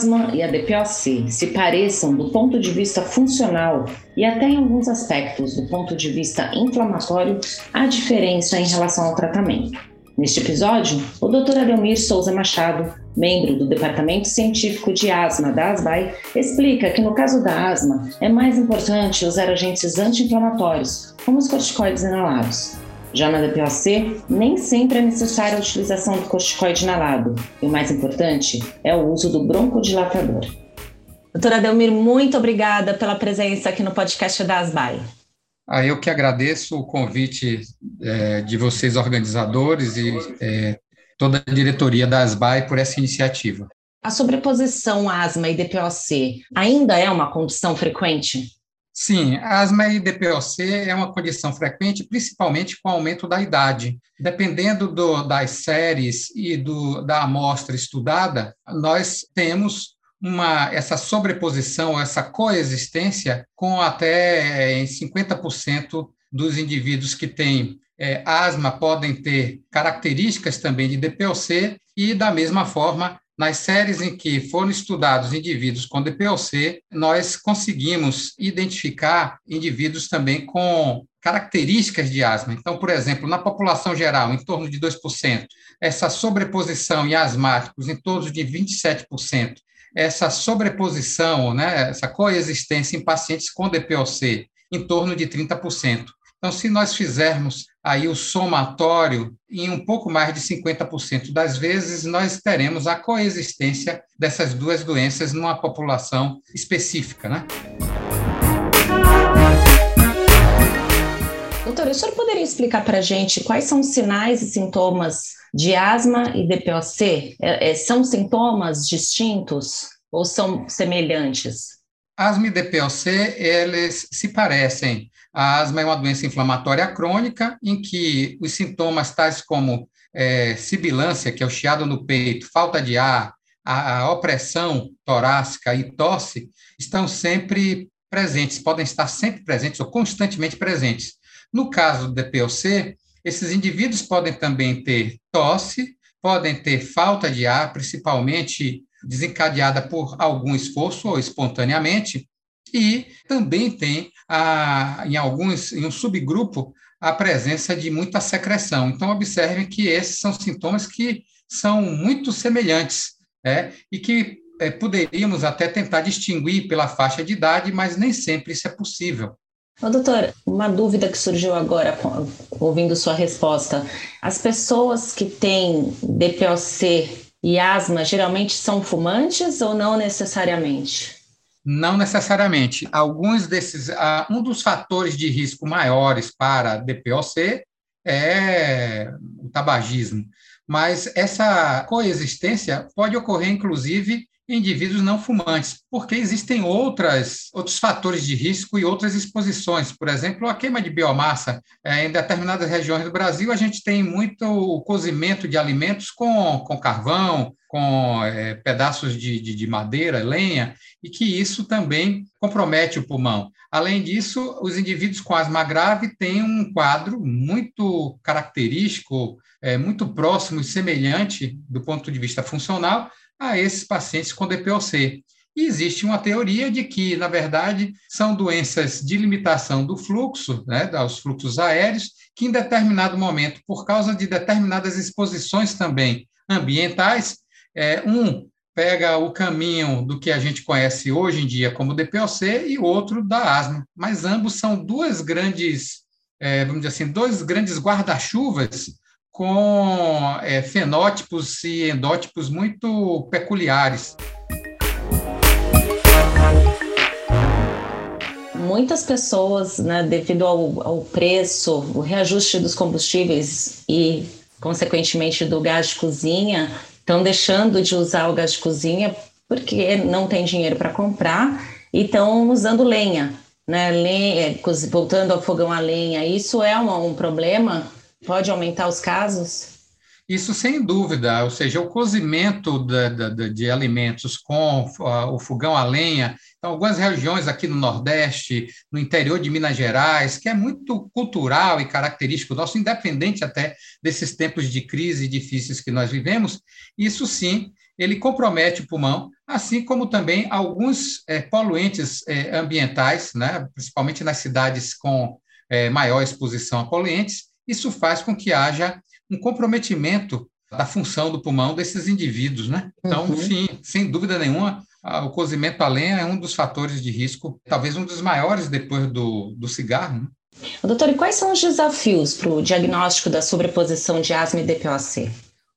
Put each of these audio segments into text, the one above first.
asma e a DPOC se pareçam do ponto de vista funcional e até em alguns aspectos do ponto de vista inflamatório, há diferença em relação ao tratamento. Neste episódio, o Dr. Adelmir Souza Machado, membro do Departamento Científico de Asma da ASBAI, explica que no caso da asma é mais importante usar agentes anti-inflamatórios, como os corticoides inalados. Já na DPOC, nem sempre é necessária a utilização do corticoide inalado, e o mais importante é o uso do broncodilatador. Doutora Adelmir, muito obrigada pela presença aqui no podcast da ASBAI. Ah, eu que agradeço o convite é, de vocês, organizadores, e é, toda a diretoria da ASBAI por essa iniciativa. A sobreposição asma e DPOC ainda é uma condição frequente? Sim, asma e DPOC é uma condição frequente, principalmente com o aumento da idade. Dependendo do, das séries e do, da amostra estudada, nós temos uma, essa sobreposição, essa coexistência com até em 50% dos indivíduos que têm é, asma podem ter características também de DPOC e, da mesma forma, nas séries em que foram estudados indivíduos com DPOC, nós conseguimos identificar indivíduos também com características de asma. Então, por exemplo, na população geral, em torno de 2%, essa sobreposição em asmáticos em torno de 27%, essa sobreposição, né, essa coexistência em pacientes com DPOC em torno de 30%. Então, se nós fizermos aí o somatório, em um pouco mais de 50% das vezes, nós teremos a coexistência dessas duas doenças numa população específica, né? Doutor, o senhor poderia explicar para a gente quais são os sinais e sintomas de asma e DPOC? É, é, são sintomas distintos ou são semelhantes? Asma e DPOC, eles se parecem. A asma é uma doença inflamatória crônica, em que os sintomas tais como é, sibilância, que é o chiado no peito, falta de ar, a, a opressão torácica e tosse, estão sempre presentes, podem estar sempre presentes ou constantemente presentes. No caso do DPOC, esses indivíduos podem também ter tosse, podem ter falta de ar, principalmente desencadeada por algum esforço ou espontaneamente, e também tem, a, em alguns, em um subgrupo, a presença de muita secreção. Então, observem que esses são sintomas que são muito semelhantes, né? e que é, poderíamos até tentar distinguir pela faixa de idade, mas nem sempre isso é possível. Ô, doutor, uma dúvida que surgiu agora, ouvindo sua resposta. As pessoas que têm DPOC e asma geralmente são fumantes ou não necessariamente? Não necessariamente. Alguns desses, uh, um dos fatores de risco maiores para DPOC é o tabagismo, mas essa coexistência pode ocorrer, inclusive, indivíduos não fumantes, porque existem outras, outros fatores de risco e outras exposições. Por exemplo, a queima de biomassa. É, em determinadas regiões do Brasil, a gente tem muito o cozimento de alimentos com, com carvão, com é, pedaços de, de, de, madeira, lenha, e que isso também compromete o pulmão. Além disso, os indivíduos com asma grave têm um quadro muito característico, é, muito próximo e semelhante do ponto de vista funcional a esses pacientes com DPOC. E existe uma teoria de que, na verdade, são doenças de limitação do fluxo, né, dos fluxos aéreos, que em determinado momento, por causa de determinadas exposições também ambientais, é, um pega o caminho do que a gente conhece hoje em dia como DPOC e outro da asma. Mas ambos são duas grandes, é, vamos dizer assim, dois grandes guarda-chuvas com é, fenótipos e endótipos muito peculiares. Muitas pessoas, né, devido ao, ao preço, o reajuste dos combustíveis e, consequentemente, do gás de cozinha, estão deixando de usar o gás de cozinha porque não tem dinheiro para comprar e estão usando lenha, né? Lenha, voltando ao fogão a lenha. Isso é um problema Pode aumentar os casos? Isso sem dúvida, ou seja, o cozimento de, de, alimentos com uh, o fogão a lenha, então, algumas regiões aqui no Nordeste, no interior de Minas Gerais, que é muito cultural e característico nosso, independente até desses tempos de crise difíceis que nós vivemos, isso sim, ele compromete o pulmão, assim como também alguns é, poluentes é, ambientais, né, principalmente nas cidades com é, maior exposição a poluentes, isso faz com que haja um comprometimento da função do pulmão desses indivíduos, né? Então, uhum. sim, sem dúvida nenhuma, o cozimento a lenha é um dos fatores de risco, talvez um dos maiores depois do, do cigarro. Né? Doutor, e quais são os desafios para o diagnóstico da sobreposição de asma e DPOC?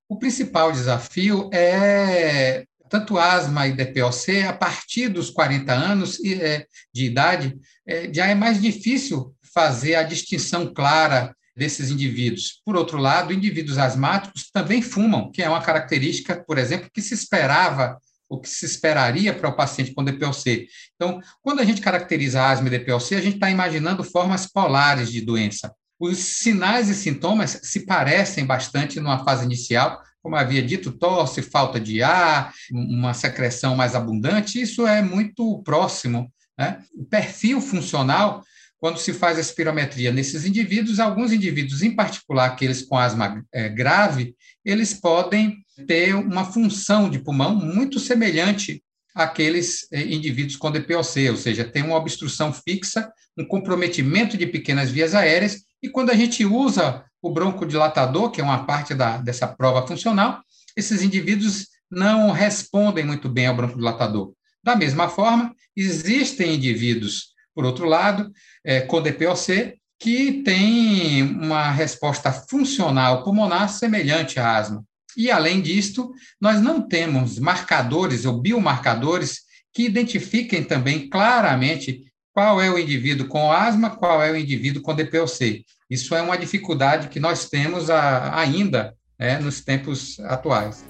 O principal desafio é tanto asma e DPOC, a partir dos 40 anos é, de idade, é, já é mais difícil fazer a distinção clara desses indivíduos. Por outro lado, indivíduos asmáticos também fumam, que é uma característica, por exemplo, que se esperava o que se esperaria para o paciente com DPOC. Então, quando a gente caracteriza asma e DPOC, a gente está imaginando formas polares de doença. Os sinais e sintomas se parecem bastante numa fase inicial, como havia dito, tosse, falta de ar, uma secreção mais abundante, isso é muito próximo. Né? O perfil funcional, quando se faz a espirometria nesses indivíduos, alguns indivíduos, em particular aqueles com asma é, grave, eles podem ter uma função de pulmão muito semelhante àqueles é, indivíduos com DPOC, ou seja, tem uma obstrução fixa, um comprometimento de pequenas vias aéreas, e quando a gente usa o broncodilatador, que é uma parte da, dessa prova funcional, esses indivíduos não respondem muito bem ao broncodilatador. Da mesma forma, existem indivíduos, por outro lado, é, com DPOC, que têm uma resposta funcional pulmonar semelhante à asma. E, além disto, nós não temos marcadores ou biomarcadores que identifiquem também claramente qual é o indivíduo com asma, qual é o indivíduo com DPOC. Isso é uma dificuldade que nós temos a, ainda né, nos tempos atuais.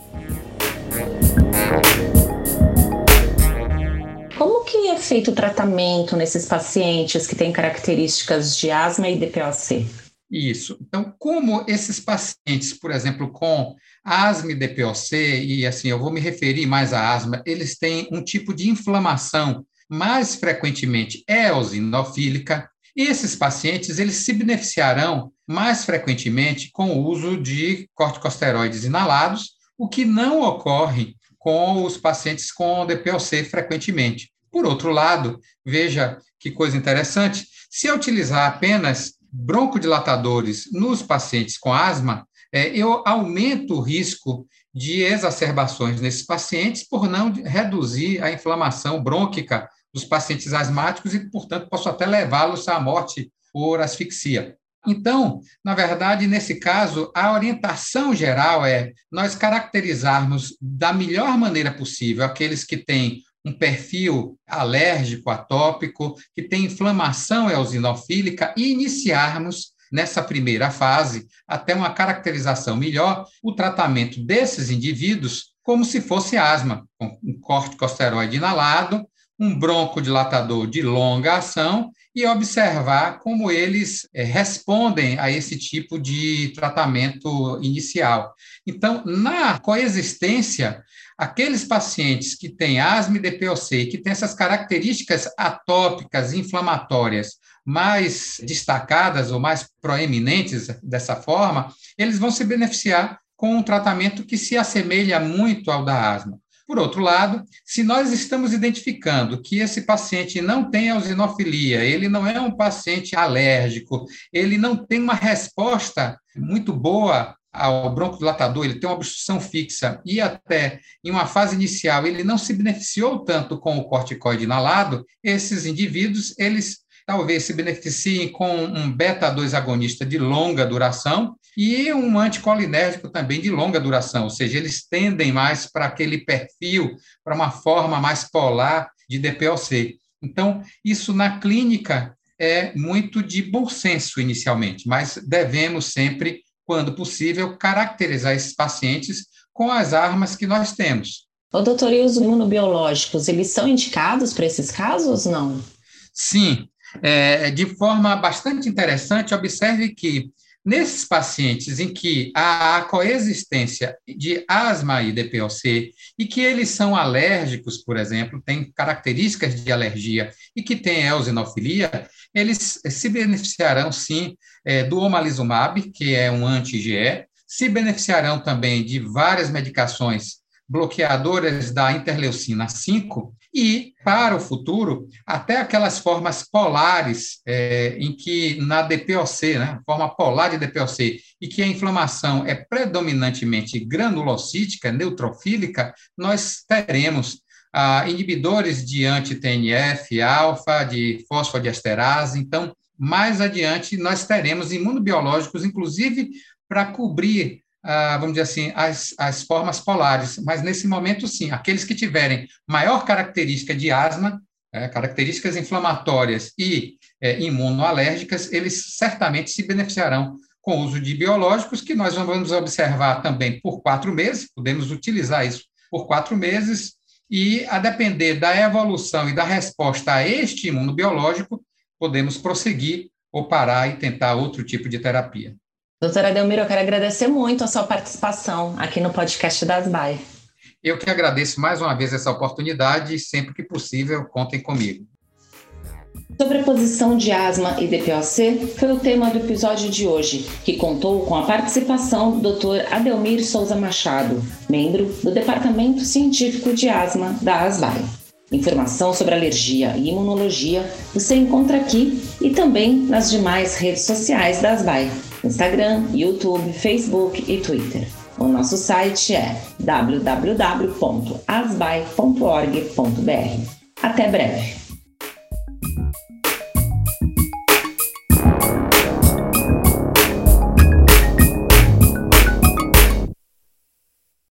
Como que é feito o tratamento nesses pacientes que têm características de asma e DPOC? Isso. Então, como esses pacientes, por exemplo, com asma e DPOC, e assim, eu vou me referir mais à asma, eles têm um tipo de inflamação mais frequentemente eosinofílica, e esses pacientes eles se beneficiarão mais frequentemente com o uso de corticosteroides inalados, o que não ocorre com os pacientes com DPOC frequentemente. Por outro lado, veja que coisa interessante, se eu utilizar apenas broncodilatadores nos pacientes com asma, é, eu aumento o risco de exacerbações nesses pacientes por não reduzir a inflamação brônquica dos pacientes asmáticos e, portanto, posso até levá-los à morte por asfixia. Então, na verdade, nesse caso, a orientação geral é nós caracterizarmos da melhor maneira possível aqueles que têm um perfil alérgico, atópico, que tem inflamação eosinofílica e iniciarmos nessa primeira fase, até uma caracterização melhor, o tratamento desses indivíduos como se fosse asma, com um corticosteroide inalado, um broncodilatador de longa ação e observar como eles é, respondem a esse tipo de tratamento inicial. Então, na coexistência, aqueles pacientes que têm asma e DPOC, que têm essas características atópicas, inflamatórias, mais destacadas ou mais proeminentes dessa forma, eles vão se beneficiar com um tratamento que se assemelha muito ao da asma. Por outro lado, se nós estamos identificando que esse paciente não tem eosinofilia, ele não é um paciente alérgico, ele não tem uma resposta muito boa ao broncodilatador, ele tem uma obstrução fixa e até em uma fase inicial ele não se beneficiou tanto com o corticoide inalado, esses indivíduos, eles talvez se beneficiem com um beta-2 agonista de longa duração e um anticolinérgico também de longa duração, ou seja, eles tendem mais para aquele perfil, para uma forma mais polar de DPOC. Então, isso na clínica é muito de bom senso inicialmente, mas devemos sempre, quando possível, caracterizar esses pacientes com as armas que nós temos. O doutor, e os imunobiológicos, eles são indicados para esses casos, não? Sim, é, de forma bastante interessante, observe que nesses pacientes em que há a coexistência de asma e DPOC e que eles são alérgicos, por exemplo, têm características de alergia e que têm eosinofilia, eles se beneficiarão sim é, do omalizumab, que é um anti-IgE, se beneficiarão também de várias medicações bloqueadoras da interleucina 5 e, para o futuro, até aquelas formas polares é, em que na DPOC, né, forma polar de DPOC, e que a inflamação é predominantemente granulocítica, neutrofílica, nós teremos ah, inibidores de anti-TNF, alfa, de fosfodiesterase. Então, mais adiante, nós teremos imunobiológicos, inclusive para cobrir ah, vamos dizer assim, as, as formas polares, mas nesse momento, sim, aqueles que tiverem maior característica de asma, é, características inflamatórias e é, imunoalérgicas, eles certamente se beneficiarão com o uso de biológicos, que nós vamos observar também por quatro meses, podemos utilizar isso por quatro meses, e a depender da evolução e da resposta a este imunobiológico, podemos prosseguir ou parar e tentar outro tipo de terapia. Doutora Delmiro, eu quero agradecer muito a sua participação aqui no podcast das BAE. Eu que agradeço mais uma vez essa oportunidade e sempre que possível, contem comigo. Sobreposição de asma e DPOC foi o tema do episódio de hoje, que contou com a participação do Dr. Adelmir Souza Machado, membro do Departamento Científico de Asma da ASBAI. Informação sobre alergia e imunologia você encontra aqui e também nas demais redes sociais da ASBAI. Instagram, YouTube, Facebook e Twitter. O nosso site é www.asbai.org.br. Até breve!